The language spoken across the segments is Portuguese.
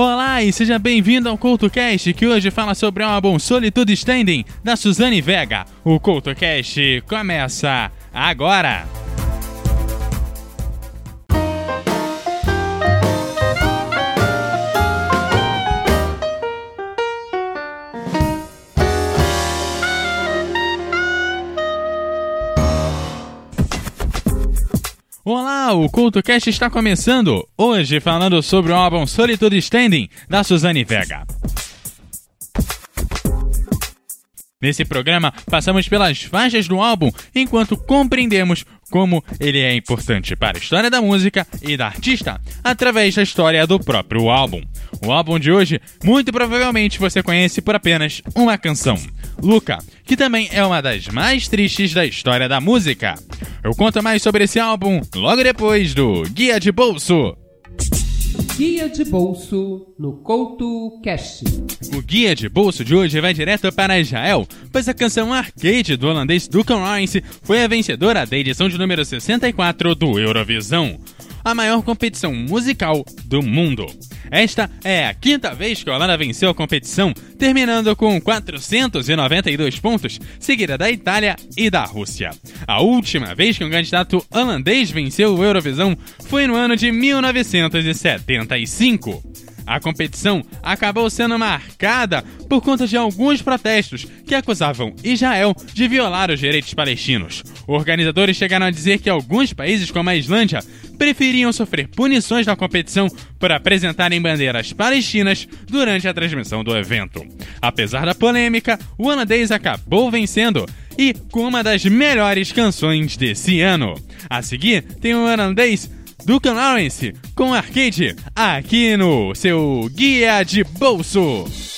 Olá e seja bem-vindo ao CoutoCast, que hoje fala sobre o álbum Solitude Standing, da Suzane Vega. O CoutoCast começa agora! Olá, o CultoCast está começando! Hoje falando sobre o álbum Solitude Standing, da Suzane Vega. Nesse programa, passamos pelas faixas do álbum enquanto compreendemos como ele é importante para a história da música e da artista, através da história do próprio álbum. O álbum de hoje, muito provavelmente você conhece por apenas uma canção, Luca, que também é uma das mais tristes da história da música. Eu conto mais sobre esse álbum logo depois do Guia de Bolso. Guia de Bolso no Couto. O guia de bolso de hoje vai direto para Israel, pois a canção Arcade do holandês Duncan Rice foi a vencedora da edição de número 64 do Eurovisão a maior competição musical do mundo. Esta é a quinta vez que a Holanda venceu a competição, terminando com 492 pontos, seguida da Itália e da Rússia. A última vez que um candidato holandês venceu o Eurovisão foi no ano de 1975. A competição acabou sendo marcada por conta de alguns protestos que acusavam Israel de violar os direitos palestinos. Organizadores chegaram a dizer que alguns países, como a Islândia, preferiam sofrer punições na competição por apresentarem bandeiras palestinas durante a transmissão do evento. Apesar da polêmica, o holandês acabou vencendo e com uma das melhores canções desse ano. A seguir, tem o holandês Duncan Lawrence com arcade aqui no seu Guia de Bolso.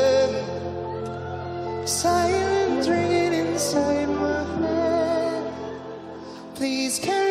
Silence ringing inside my head. Please carry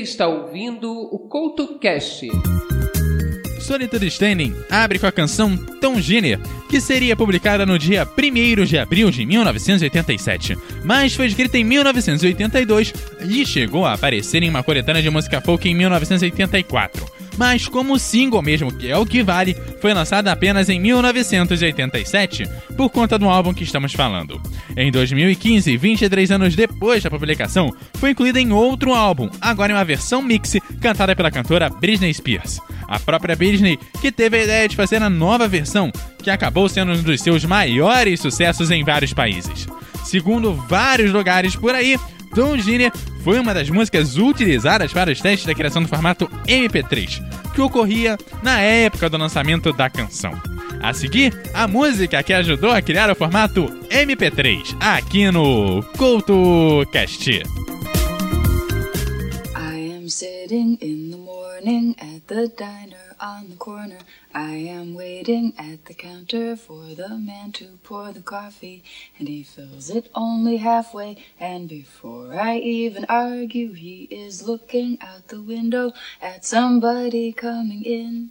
está ouvindo o CoutoCast. Solitude Standing abre com a canção Tom Giner, que seria publicada no dia 1 de abril de 1987, mas foi escrita em 1982 e chegou a aparecer em uma coletânea de música folk em 1984 mas como single mesmo, que é o que vale, foi lançada apenas em 1987, por conta do álbum que estamos falando. Em 2015, 23 anos depois da publicação, foi incluída em outro álbum, agora em uma versão mix cantada pela cantora Britney Spears. A própria Britney que teve a ideia de fazer a nova versão, que acabou sendo um dos seus maiores sucessos em vários países. Segundo vários lugares por aí, Tom Giner foi uma das músicas utilizadas para os testes da criação do formato MP3, que ocorria na época do lançamento da canção. A seguir, a música que ajudou a criar o formato MP3, aqui no CoutoCast. I am sitting in the morning at the diner on the corner. I am waiting at the counter for the man to pour the coffee, and he fills it only halfway. And before I even argue, he is looking out the window at somebody coming in.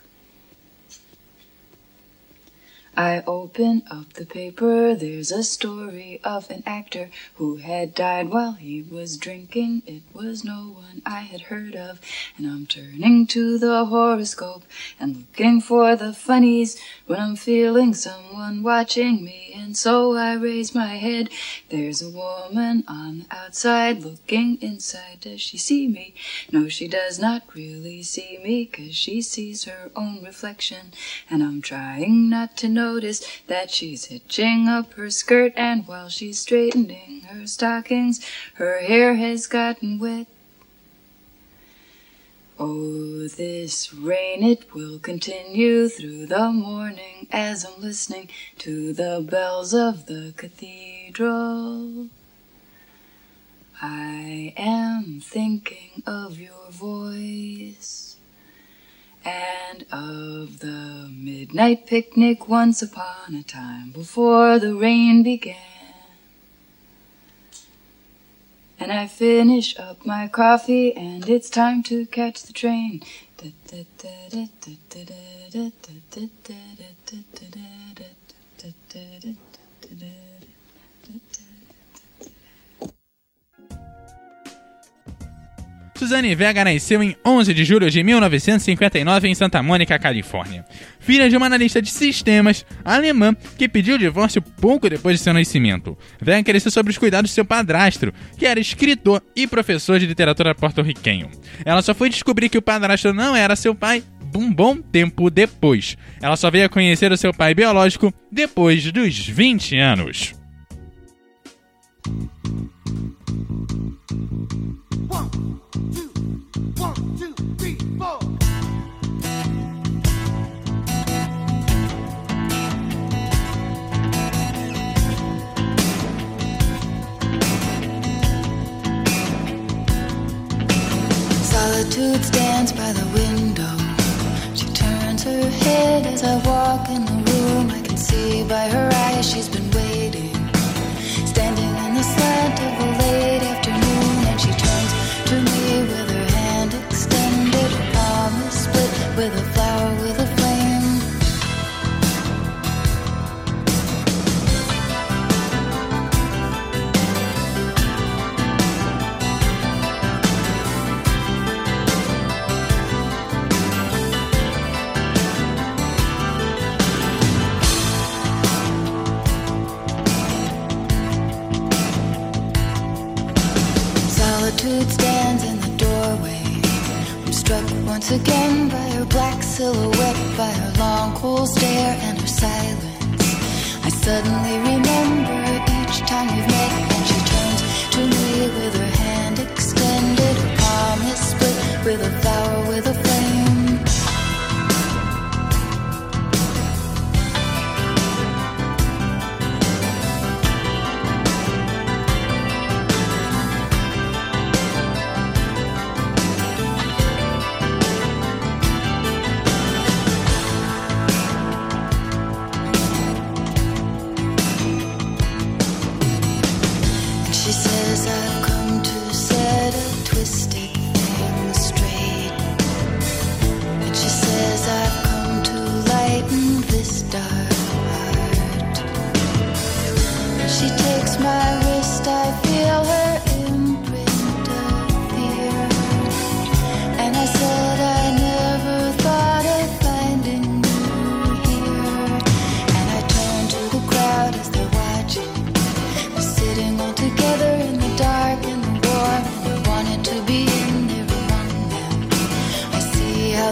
I open up the paper, there's a story of an actor who had died while he was drinking. It was no one I had heard of, and I'm turning to the horoscope and looking for the funnies when I'm feeling someone watching me, and so I raise my head. There's a woman on the outside looking inside. Does she see me? No, she does not really see me, cause she sees her own reflection, and I'm trying not to know notice that she's hitching up her skirt, and while she's straightening her stockings, her hair has gotten wet. Oh, this rain, it will continue through the morning as I'm listening to the bells of the cathedral. I am thinking of your voice and of the midnight picnic once upon a time before the rain began. And I finish up my coffee and it's time to catch the train. Suzanne Vega nasceu em 11 de julho de 1959 em Santa Mônica, Califórnia. Filha de uma analista de sistemas alemã que pediu o divórcio pouco depois de seu nascimento. Vega cresceu sobre os cuidados de seu padrasto, que era escritor e professor de literatura porto-riquenho. Ela só foi descobrir que o padrasto não era seu pai um bom tempo depois. Ela só veio a conhecer o seu pai biológico depois dos 20 anos. By the window. She turns her head as I walk in the room. I can see by her eyes she's again by her black silhouette, by her long, cool stare and her silence. I suddenly remember each time we've met, and she turns to me with her hand extended, her palm is split with a flower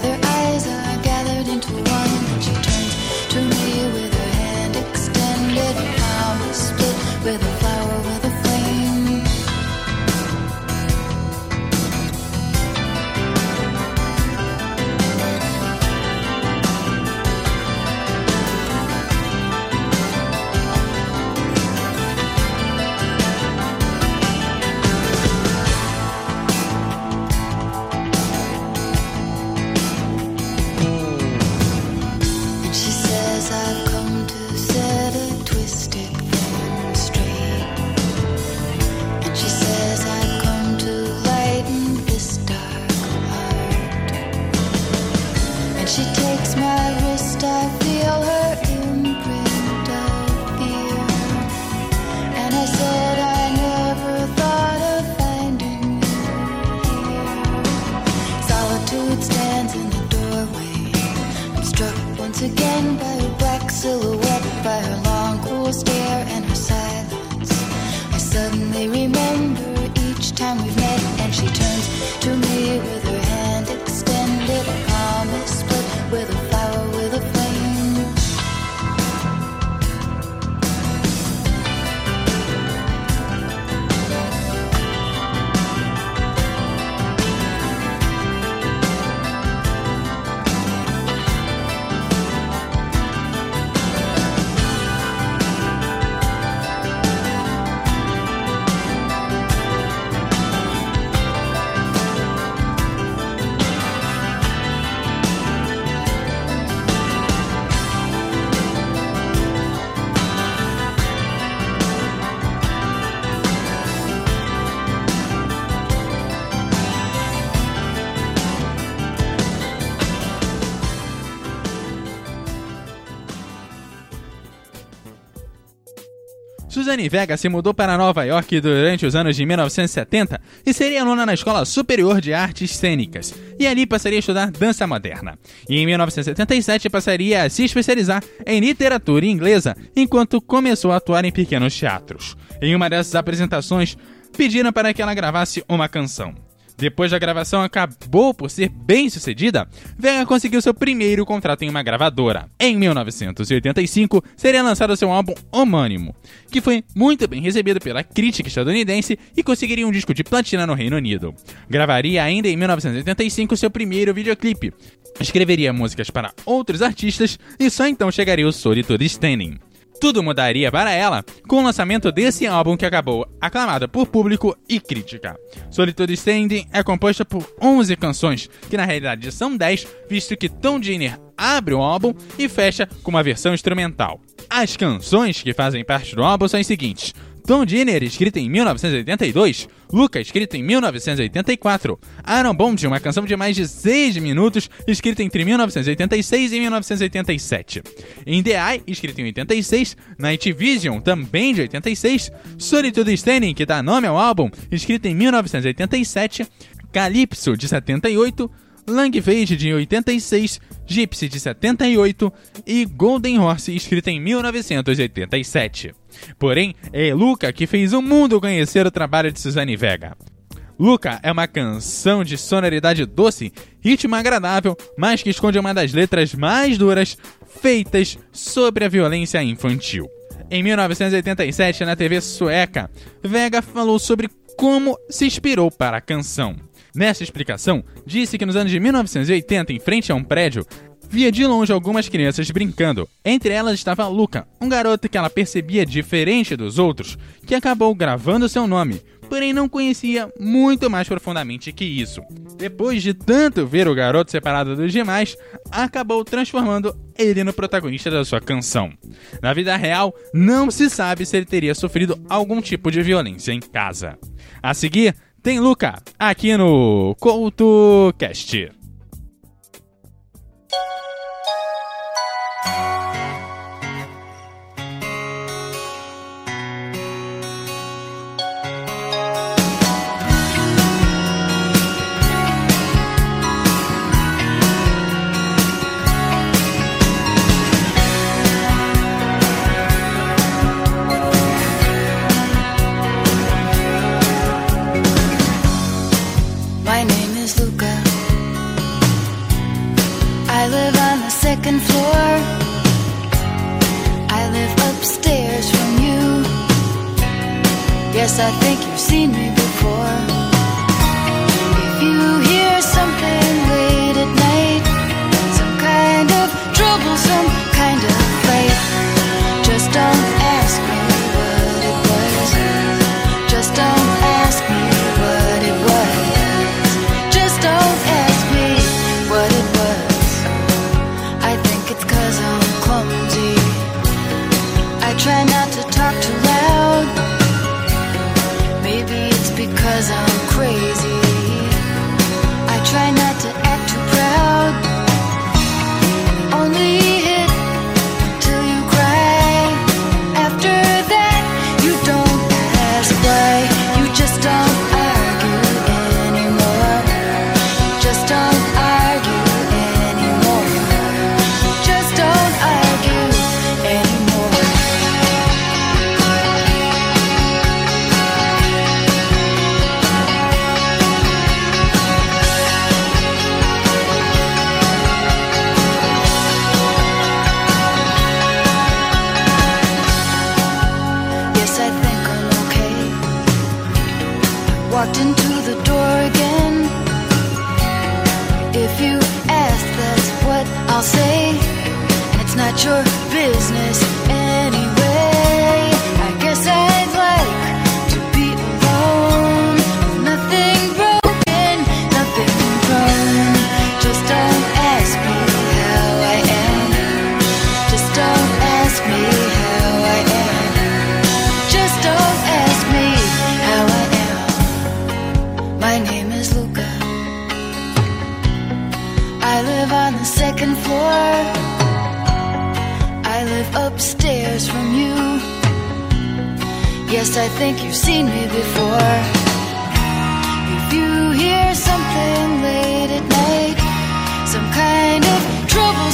other She takes my wrist, I feel her in. Suzane Vega se mudou para Nova York durante os anos de 1970 e seria aluna na Escola Superior de Artes Cênicas, e ali passaria a estudar dança moderna. E em 1977 passaria a se especializar em literatura inglesa, enquanto começou a atuar em pequenos teatros. Em uma dessas apresentações, pediram para que ela gravasse uma canção. Depois da gravação acabou por ser bem sucedida, Vega conseguiu seu primeiro contrato em uma gravadora. Em 1985, seria lançado seu álbum homônimo, que foi muito bem recebido pela crítica estadunidense e conseguiria um disco de platina no Reino Unido. Gravaria ainda em 1985 seu primeiro videoclipe. Escreveria músicas para outros artistas e só então chegaria o Solitude Standing. Tudo mudaria para ela com o lançamento desse álbum que acabou aclamado por público e crítica. Solitude Standing é composta por 11 canções, que na realidade são 10, visto que Tom Jenner abre o álbum e fecha com uma versão instrumental. As canções que fazem parte do álbum são as seguintes: Tom Jenner, escrita em 1982, Luca, escrita em 1984, Aaron Bond, uma canção de mais de 6 minutos, escrita entre 1986 e 1987, In The Eye, escrita em 86, Night Vision, também de 86, Solitude Standing, que dá nome ao álbum, escrita em 1987, Calypso, de 78, Langfade de 86, Gypsy de 78 e Golden Horse escrita em 1987. Porém, é Luca que fez o mundo conhecer o trabalho de Suzane Vega. Luca é uma canção de sonoridade doce, ritmo agradável, mas que esconde uma das letras mais duras feitas sobre a violência infantil. Em 1987, na TV sueca, Vega falou sobre como se inspirou para a canção. Nessa explicação, disse que nos anos de 1980, em frente a um prédio, via de longe algumas crianças brincando. Entre elas estava Luca, um garoto que ela percebia diferente dos outros, que acabou gravando seu nome, porém não conhecia muito mais profundamente que isso. Depois de tanto ver o garoto separado dos demais, acabou transformando ele no protagonista da sua canção. Na vida real, não se sabe se ele teria sofrido algum tipo de violência em casa. A seguir, tem Luca, aqui no CoutoCast. Live upstairs from you. Yes, I think you've seen me before. If you hear something late at night, some kind of trouble,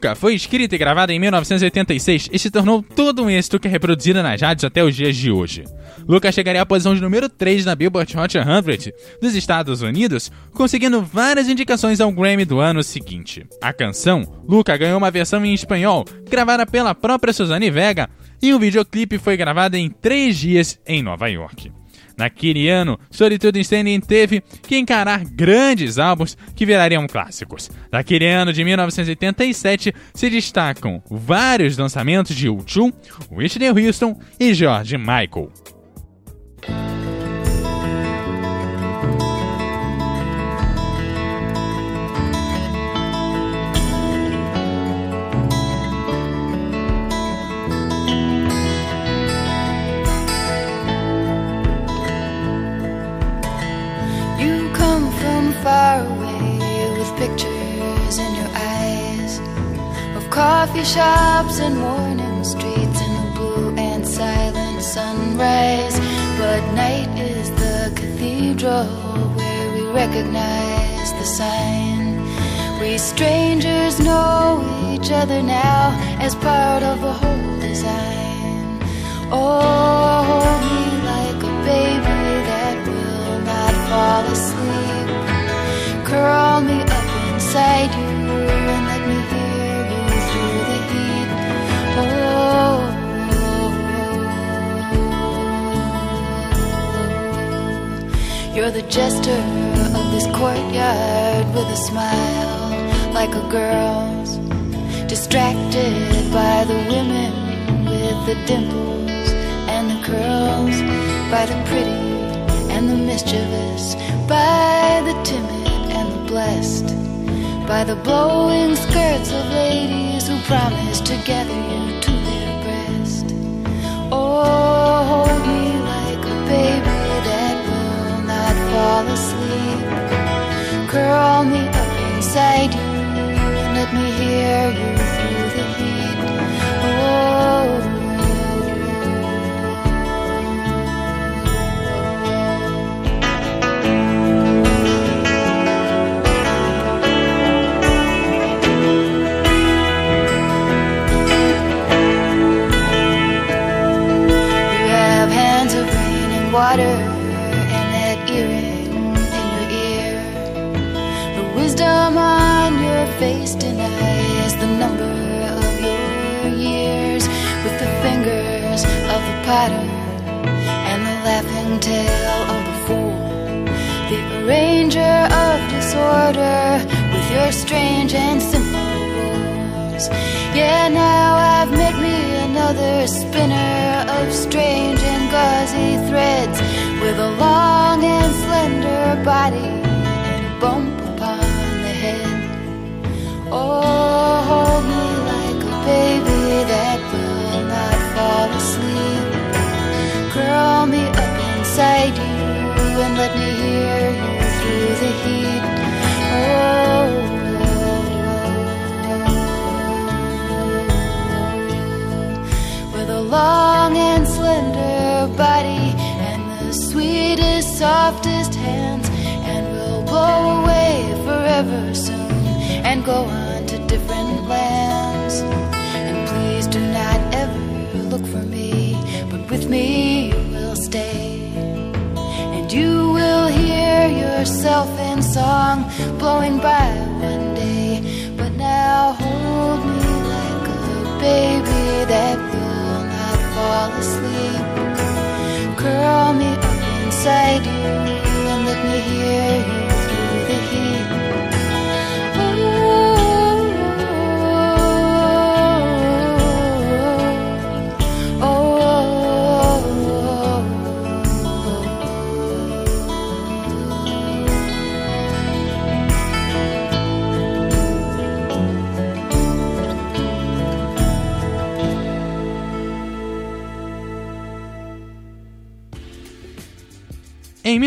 Luca foi escrita e gravada em 1986 e se tornou todo um êxito que é reproduzido nas rádios até os dias de hoje. Luca chegaria à posição de número 3 na Billboard Hot 100 dos Estados Unidos, conseguindo várias indicações ao Grammy do ano seguinte. A canção, Luca ganhou uma versão em espanhol, gravada pela própria Suzanne Vega, e o videoclipe foi gravado em três dias em Nova York. Naquele ano, Solitude Standing teve que encarar grandes álbuns que virariam clássicos. Naquele ano de 1987 se destacam vários lançamentos de U2, Whitney Houston e George Michael. Coffee shops and morning streets and the blue and silent sunrise. But night is the cathedral where we recognize the sign. We strangers know each other now as part of a whole design. Oh, hold me like a baby that will not fall asleep. Curl me up inside you and let me you're the jester of this courtyard with a smile like a girl's. Distracted by the women with the dimples and the curls, by the pretty and the mischievous, by the timid and the blessed, by the blowing skirts of ladies who promise to gather you fall asleep. Curl me up inside you and let me hear you the heat. Oh. You have hands of rain and water face denies the number of your years with the fingers of the potter and the laughing tale of the fool. The arranger of disorder with your strange and simple rules. Yeah, now I've met me another spinner of strange and gauzy threads with a long and slender body and a bump up inside you and let me hear you through the heat. Oh, with a long and slender body and the sweetest, softest hands, and we'll blow away forever soon and go on to different lands. And please do not ever look for me, but with me you will stay. Yourself in song blowing by one day. But now hold me like a baby that will not fall asleep. Curl me up inside you and let me hear you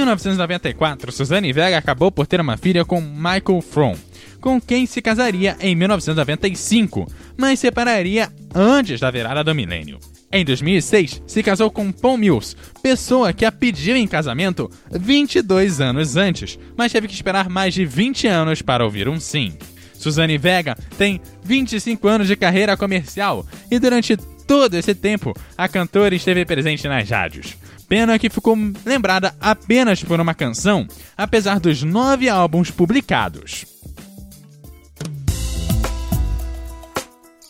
1994, Suzanne Vega acabou por ter uma filha com Michael Fromm, com quem se casaria em 1995, mas separaria antes da virada do milênio. Em 2006, se casou com Paul Mills, pessoa que a pediu em casamento 22 anos antes, mas teve que esperar mais de 20 anos para ouvir um sim. Suzane Vega tem 25 anos de carreira comercial e durante todo esse tempo a cantora esteve presente nas rádios. Pena que ficou lembrada apenas por uma canção, apesar dos nove álbuns publicados.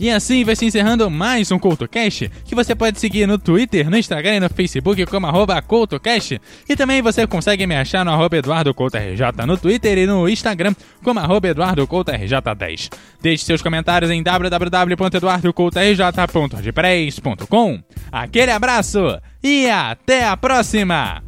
E assim vai se encerrando mais um CoutoCast, que você pode seguir no Twitter, no Instagram e no Facebook como arroba CoutoCast. E também você consegue me achar no arroba EduardoCoutoRJ no Twitter e no Instagram como arroba EduardoCoutoRJ10. Deixe seus comentários em www.eduardocoutorj.wordpress.com. Aquele abraço e até a próxima!